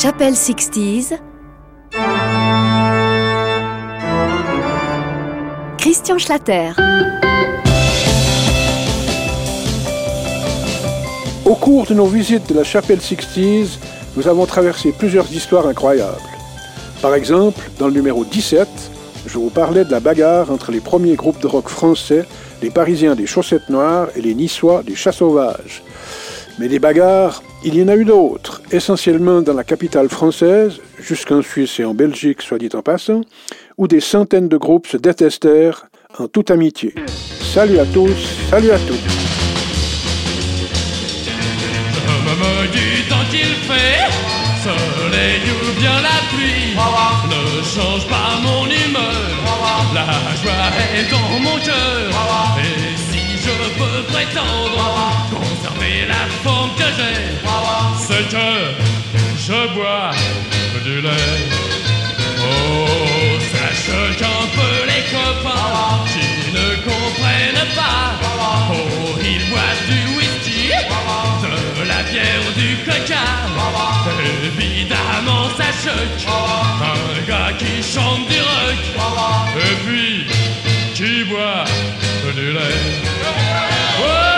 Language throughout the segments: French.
Chapelle 60 Christian Schlatter. Au cours de nos visites de la chapelle Sixties, nous avons traversé plusieurs histoires incroyables. Par exemple, dans le numéro 17, je vous parlais de la bagarre entre les premiers groupes de rock français, les Parisiens des Chaussettes Noires et les Niçois des Chats Sauvages. Mais des bagarres, il y en a eu d'autres, essentiellement dans la capitale française, jusqu'en Suisse et en Belgique, soit dit en passant, où des centaines de groupes se détestèrent en toute amitié. Salut à tous, salut à tous. ne change pas mon humeur. La joie est je peux prétendre conserver la forme que j'ai, c'est que je bois du lait. Oh, sache qu'un peu les copains qui ne comprennent pas, oh, ils boivent du whisky la bière du coca. Évidemment, ça choque. Un gars qui chante du rock. Et puis, qui boit to do that. Whoa!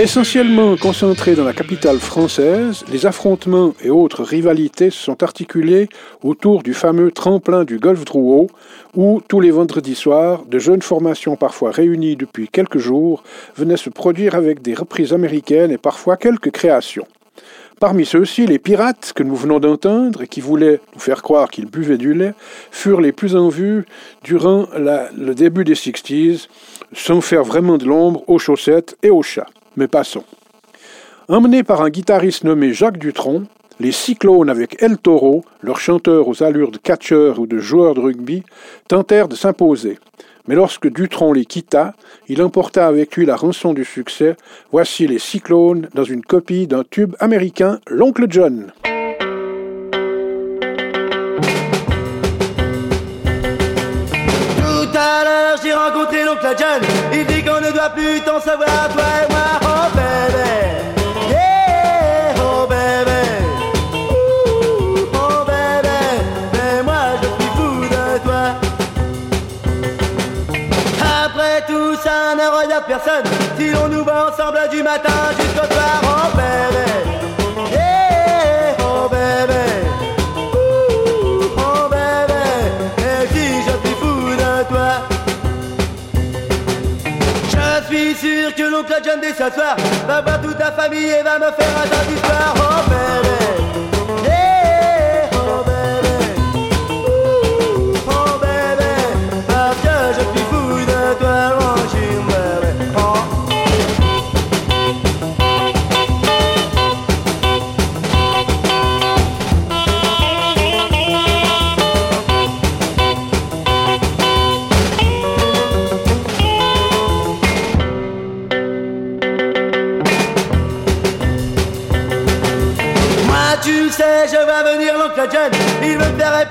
Essentiellement concentrés dans la capitale française, les affrontements et autres rivalités se sont articulés autour du fameux tremplin du Golfe Drouot, où, tous les vendredis soirs, de jeunes formations parfois réunies depuis quelques jours venaient se produire avec des reprises américaines et parfois quelques créations. Parmi ceux-ci, les pirates que nous venons d'entendre et qui voulaient nous faire croire qu'ils buvaient du lait furent les plus en vue durant le début des 60s, sans faire vraiment de l'ombre aux chaussettes et aux chats. Mais passons. Emmenés par un guitariste nommé Jacques Dutronc, les Cyclones avec El Toro, leur chanteur aux allures de catcheur ou de joueur de rugby, tentèrent de s'imposer. Mais lorsque Dutron les quitta, il emporta avec lui la rançon du succès. Voici les Cyclones dans une copie d'un tube américain, L'Oncle John. Tout à l'heure, j'ai rencontré l'Oncle John. Il dit qu'on ne doit plus t'en savoir, personne si l'on nous va ensemble du matin jusqu'au soir, oh bébé. Oh bébé. oh bébé. Et si je suis fou de toi? Je suis sûr que l'oncle John dès ce soir va voir toute ta famille et va me faire un tas d'histoires, oh bébé.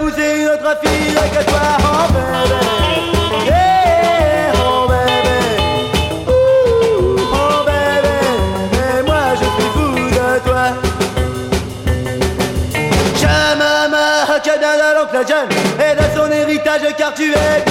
Épouser une autre fille que toi, oh bébé. Yeah, oh bébé. oh bébé. Et moi je suis fou de toi. Je me bien de l'oncle John et de son héritage car tu es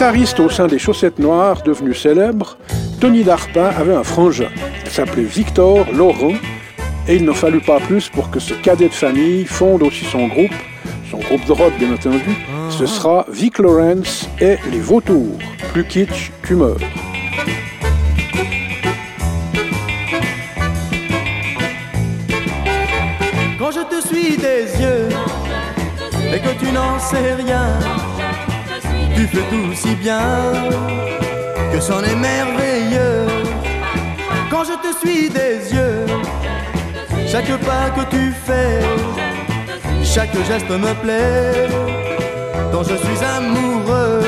Guitariste au sein des Chaussettes Noires, devenu célèbre, Tony Darpin avait un frangin. Il s'appelait Victor Laurent et il n'en fallut pas plus pour que ce cadet de famille fonde aussi son groupe, son groupe de rock bien entendu. Ce sera Vic Lawrence et les Vautours. Plus kitsch tu meurs. Quand je te suis des yeux et que tu n'en sais rien, tu fais tout si bien que c'en est merveilleux. Quand je te suis des yeux, chaque pas que tu fais, chaque geste me plaît, dont je suis amoureux.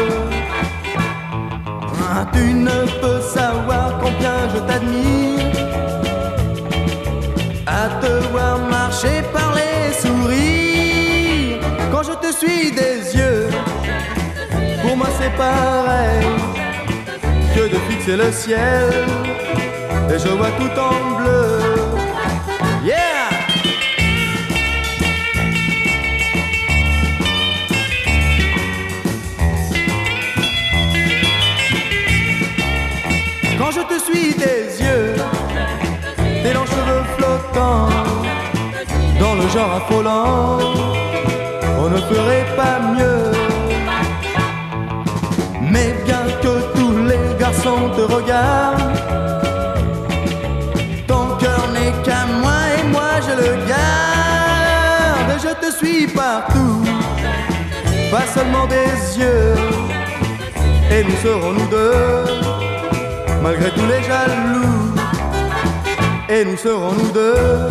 Ah, tu ne peux savoir combien je t'admire à te voir marcher, parler, sourire. Quand je te suis des yeux, moi c'est pareil que de fixer le ciel et je vois tout en bleu. Yeah! Quand je te suis des yeux, tes longs cheveux flottants, dans le genre affolant, on ne ferait pas mieux. Ton cœur n'est qu'à moi et moi je le garde. Je te suis partout, pas seulement des yeux, et nous serons nous deux, malgré tous les jaloux. Et nous serons nous deux,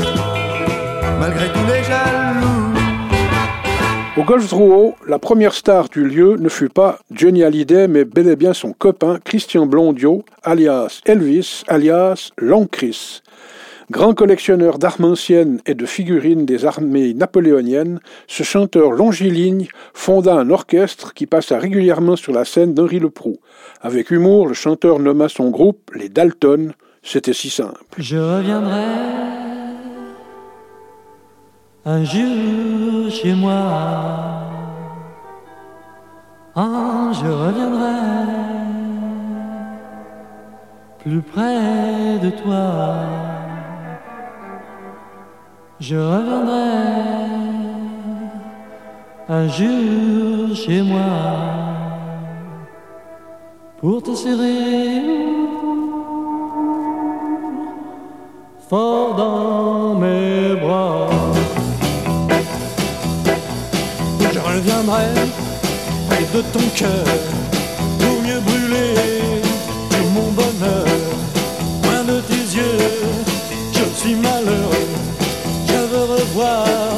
malgré tous les jaloux. Au Golf Drouot, la première star du lieu ne fut pas Johnny Hallyday, mais bel et bien son copain Christian Blondio, alias Elvis, alias Lancris. Grand collectionneur d'armes anciennes et de figurines des armées napoléoniennes, ce chanteur longiligne fonda un orchestre qui passa régulièrement sur la scène d'Henri Leproux. Avec humour, le chanteur nomma son groupe les Dalton. C'était si simple. Je reviendrai un jour chez moi. Je reviendrai plus près de toi. Je reviendrai un jour chez moi pour te serrer fort dans mes Je reviendrai près de ton cœur pour mieux brûler tout mon bonheur. Loin de tes yeux, je suis malheureux. Je veux revoir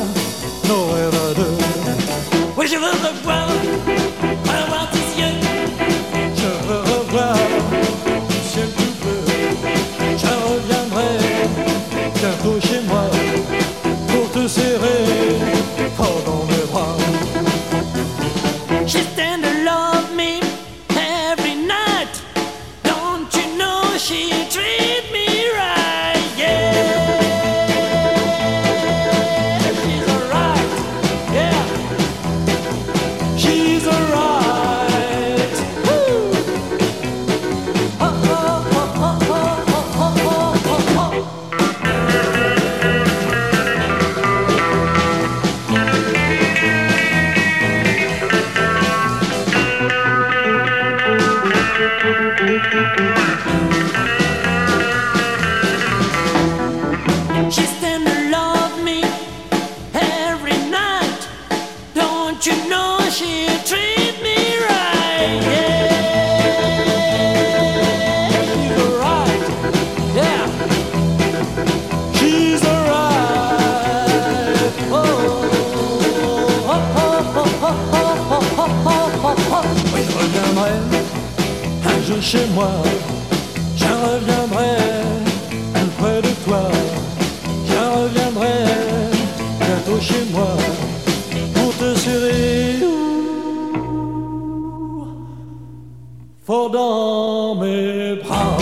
reviendrai un jour chez moi. Je reviendrai près de toi. Je reviendrai chez moi pour te serrer fort dans mes bras.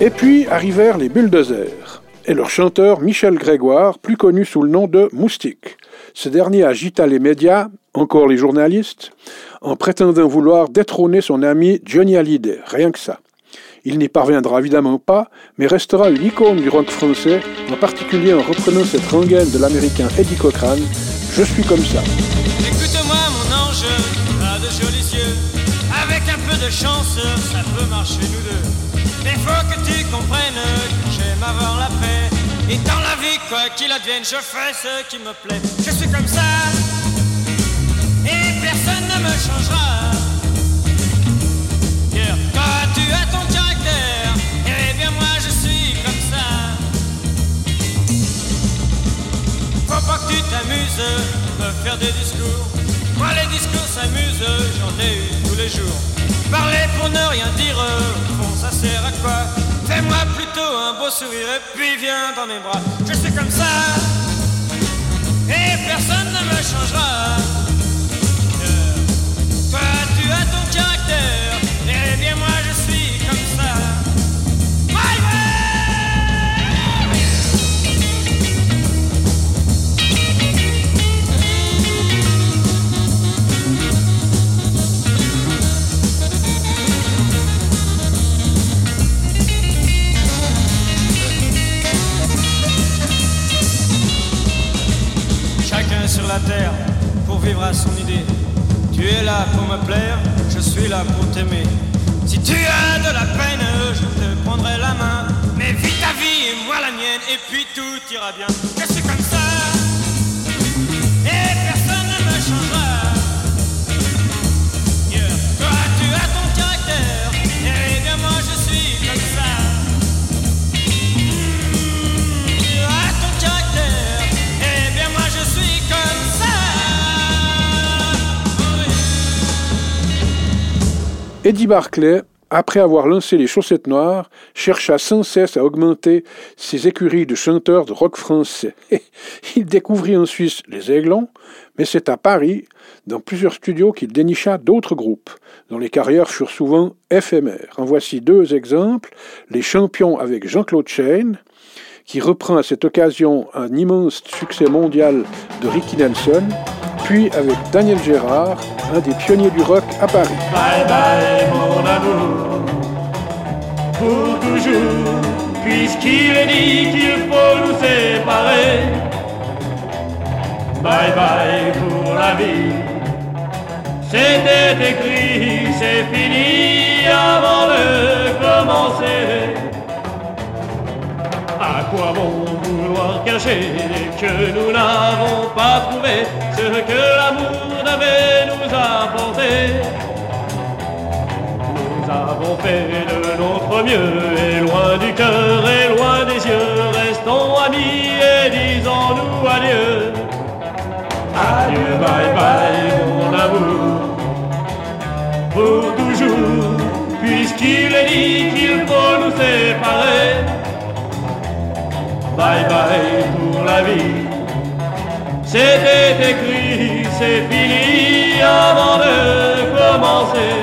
Et puis arrivèrent les bulldozers et leur chanteur Michel Grégoire, plus connu sous le nom de Moustique. Ce dernier agita les médias, encore les journalistes, en prétendant vouloir détrôner son ami Johnny Hallyday, rien que ça. Il n'y parviendra évidemment pas, mais restera une icône du rock français, en particulier en reprenant cette rengaine de l'américain Eddie Cochran, Je suis comme ça. Écoute-moi mon ange, pas de jolis yeux, avec un peu de chance, ça peut marcher nous deux. Et dans la vie, quoi qu'il advienne, je fais ce qui me plaît. Je suis comme ça, et personne ne me changera. Pierre, toi tu as ton caractère, et bien moi je suis comme ça. Faut pas que tu t'amuses, me faire des discours. Moi les discours s'amusent, j'en ai eu tous les jours. Parler pour ne rien dire, fond ça sert à quoi? Fais-moi plutôt un beau sourire et puis viens dans mes bras. Je suis comme ça, Eddie Barclay, après avoir lancé les chaussettes noires, chercha sans cesse à augmenter ses écuries de chanteurs de rock français. Il découvrit en Suisse les Aiglons, mais c'est à Paris, dans plusieurs studios, qu'il dénicha d'autres groupes, dont les carrières furent souvent éphémères. En voici deux exemples. Les Champions avec Jean-Claude Chaine, qui reprend à cette occasion un immense succès mondial de Ricky Nelson, puis avec Daniel Gérard, un des pionniers du rock à Paris. Bye bye mon amour, pour toujours, puisqu'il est dit qu'il faut nous séparer. Bye bye pour la vie, c'était écrit, c'est fini avant de commencer. À quoi bon vouloir cacher que nous n'avons pas trouvé ce que l'amour devait nous apporter? Nous avons fait de notre mieux et loin du cœur et loin des yeux, restons amis et disons-nous adieu. Adieu, bye bye mon amour, pour toujours, puisqu'il est dit Bye bye pour la vie. C'était écrit, c'est fini avant de commencer.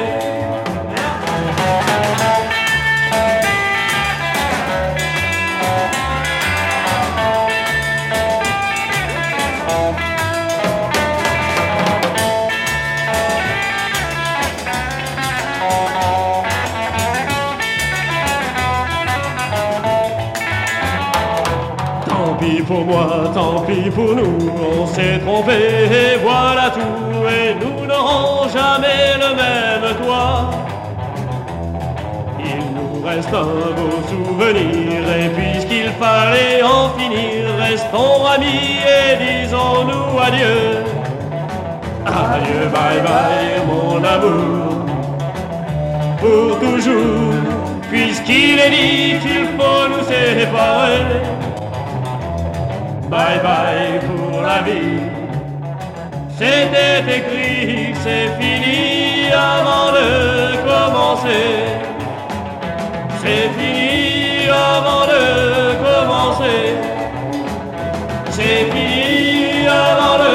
Pour moi, tant pis pour nous, on s'est trompé et voilà tout, et nous n'aurons jamais le même toit. Il nous reste un beau souvenir, et puisqu'il fallait en finir, restons amis et disons-nous adieu. Adieu, bye bye, mon amour, pour toujours, puisqu'il est dit qu'il faut nous séparer bye bye pour la vie. C'était écrit, c'est fini avant de commencer. C'est fini avant de commencer. C'est fini avant de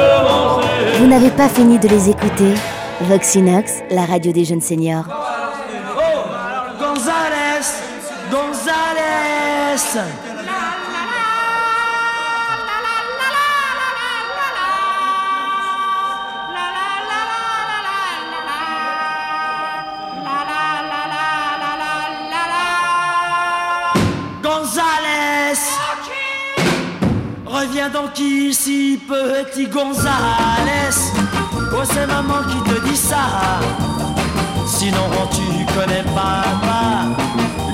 commencer. Vous n'avez pas fini de les écouter Voxinox, la radio des jeunes seniors. Oh, Gonzales Gonzales Donc ici, petit Gonzales Oh, c'est maman qui te dit ça. Sinon tu connais papa.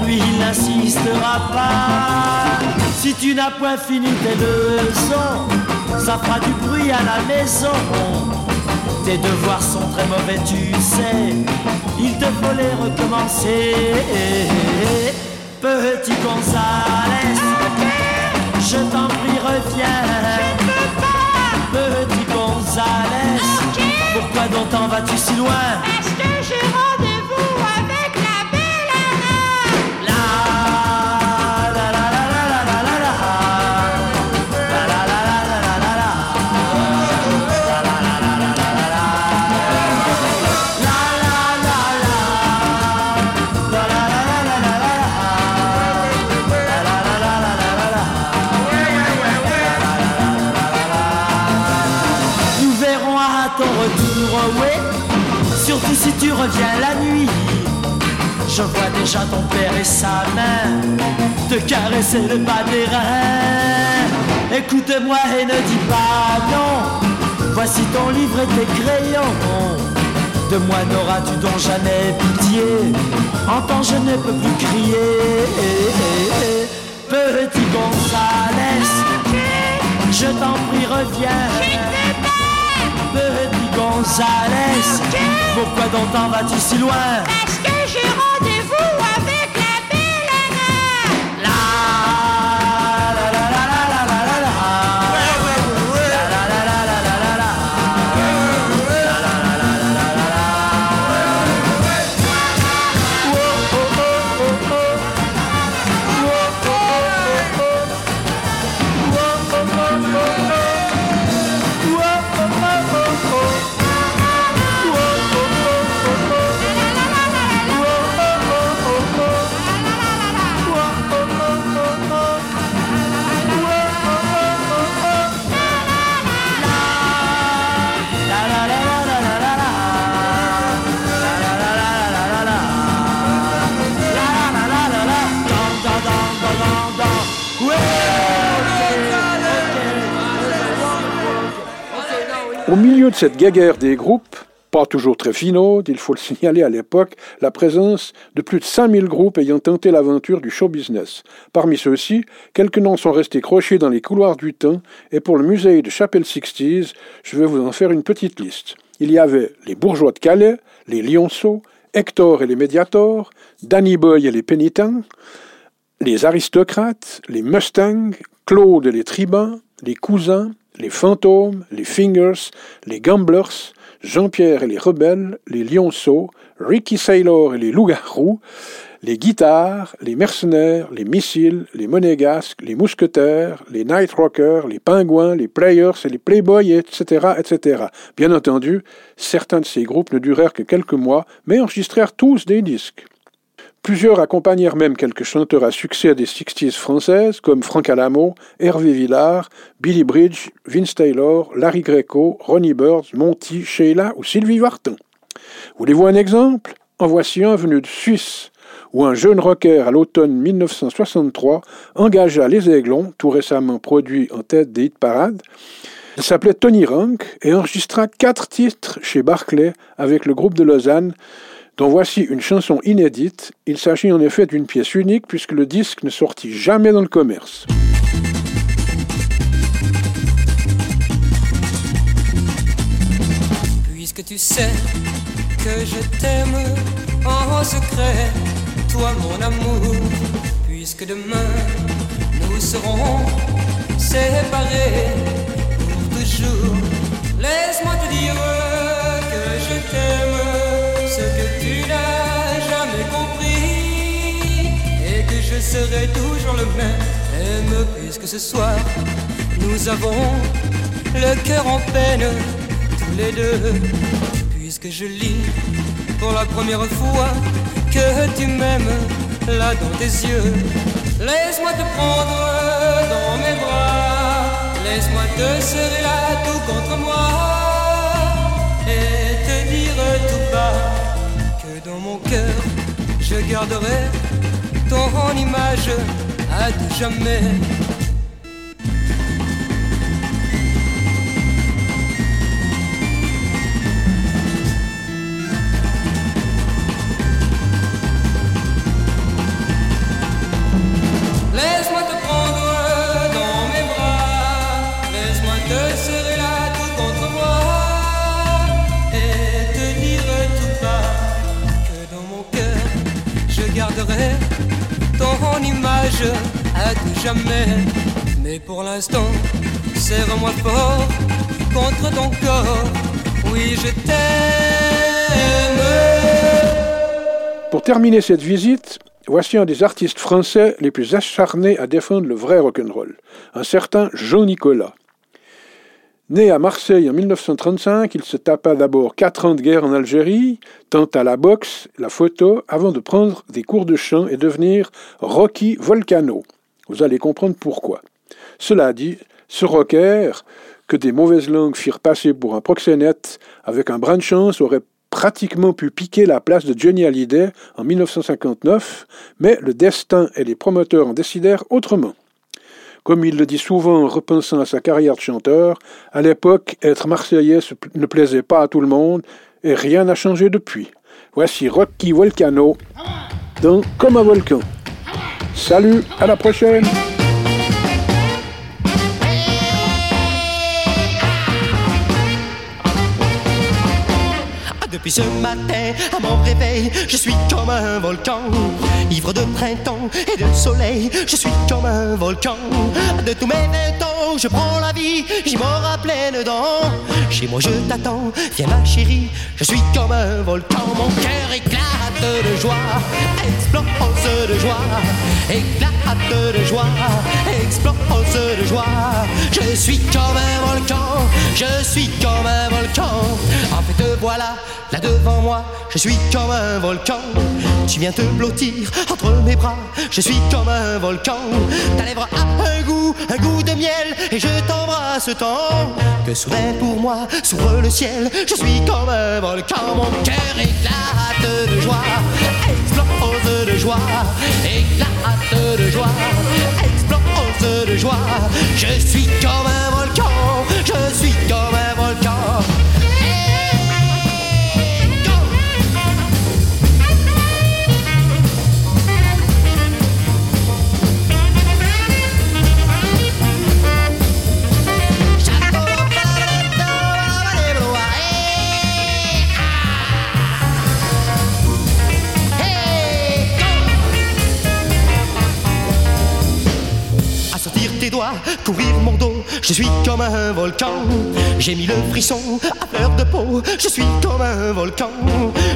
Lui il n'insistera pas. Si tu n'as point fini tes leçons Ça fera du bruit à la maison. Tes devoirs sont très mauvais tu sais. Il te faut les recommencer. Petit Gonzales Je t'en prie reviens. Petit Gonzales Pourquoi donc t'en vas-tu si loin? Surtout si tu reviens la nuit je vois déjà ton père et sa main te caresser le bas des reins. Écoute-moi et ne dis pas non. Voici ton livre et tes crayons. De moi n'auras-tu donc jamais pitié? Entends, je ne peux plus crier. Petit Gonzales, je t'en prie, reviens. Gonzales, pourquoi donc t'en vas-tu si loin? Est-ce que milieu de cette guéguerre des groupes, pas toujours très finaude, il faut le signaler à l'époque, la présence de plus de 5000 groupes ayant tenté l'aventure du show business. Parmi ceux-ci, quelques noms sont restés crochés dans les couloirs du temps, et pour le musée de Chapelle Sixties, je vais vous en faire une petite liste. Il y avait les bourgeois de Calais, les lionceaux, Hector et les médiators, Danny Boy et les pénitents, les aristocrates, les Mustangs, Claude et les tribuns, les cousins, les fantômes, les fingers, les gamblers, Jean-Pierre et les rebelles, les lionceaux, Ricky Saylor et les loups-garous, les guitares, les mercenaires, les missiles, les monégasques, les mousquetaires, les night rockers, les pingouins, les players et les playboys, etc., etc. Bien entendu, certains de ces groupes ne durèrent que quelques mois, mais enregistrèrent tous des disques. Plusieurs accompagnèrent même quelques chanteurs à succès des 60s françaises, comme Franck Alamo, Hervé Villard, Billy Bridge, Vince Taylor, Larry Greco, Ronnie Birds, Monty, Sheila ou Sylvie Vartan. Voulez-vous un exemple? En voici un venu de Suisse, où un jeune rocker à l'automne 1963 engagea les Aiglons, tout récemment produit en tête des hit parades. Il s'appelait Tony Rank et enregistra quatre titres chez Barclay avec le groupe de Lausanne, dont voici une chanson inédite. Il s'agit en effet d'une pièce unique puisque le disque ne sortit jamais dans le commerce. Puisque tu sais que je t'aime en secret, toi mon amour, puisque demain nous serons séparés pour toujours, laisse-moi te dire que je t'aime, serai toujours le même, puisque ce soir nous avons le cœur en peine tous les deux, puisque je lis pour la première fois que tu m'aimes là dans tes yeux. Laisse-moi te prendre dans mes bras, laisse-moi te serrer là tout contre moi. Et te dire tout bas que dans mon cœur je garderai ton image à tout jamais. Laisse-moi te prendre dans mes bras, laisse-moi te serrer là tout contre moi et te dire tout bas que dans mon cœur je garderai pour. Pour terminer cette visite, voici un des artistes français les plus acharnés à défendre le vrai rock'n'roll, un certain Jean Nicolas. Né à Marseille en 1935, il se tapa d'abord quatre ans de guerre en Algérie, tant à la boxe, la photo, avant de prendre des cours de chant et devenir Rocky Volcano. Vous allez comprendre pourquoi. Cela dit, ce rocker, que des mauvaises langues firent passer pour un proxénète, avec un brin de chance, aurait pratiquement pu piquer la place de Johnny Hallyday en 1959, mais le destin et les promoteurs en décidèrent autrement. Comme il le dit souvent en repensant à sa carrière de chanteur, à l'époque, être marseillais ne plaisait pas à tout le monde et rien n'a changé depuis. Voici Rocky Volcano dans Comme un volcan. Salut, à la prochaine! Depuis ce matin, à mon réveil, je suis comme un volcan. Ivre de printemps et de soleil, je suis comme un volcan. De tous mes vingt je prends la j'y mords à pleines dents. Chez moi, je t'attends, viens ma chérie, je suis comme un volcan. Mon cœur éclate de joie, explose de joie, éclate de joie, explose de joie. Je suis comme un volcan, je suis comme un volcan. En fait, te voilà là devant moi, je suis comme un volcan. Tu viens te blottir entre mes bras, je suis comme un volcan. Ta lèvre a un goût, un goût de miel, et je t'embrasse tant que soudain pour moi s'ouvre le ciel. Je suis comme un volcan, mon cœur éclate de joie, explose de joie, éclate de joie, explose de joie. Je suis comme un volcan, je suis comme un volcan. Courir mon dos, je suis comme un volcan. J'ai mis le frisson à fleur de peau, je suis comme un volcan.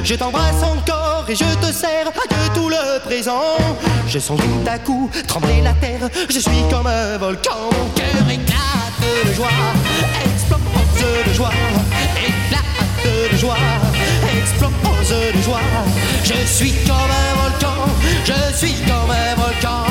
Je t'embrasse encore et je te serre à tout le présent. Je sens tout à coup trembler la terre, je suis comme un volcan. Mon cœur éclate de joie, explose de joie, éclate de joie, explose de joie. Je suis comme un volcan, je suis comme un volcan.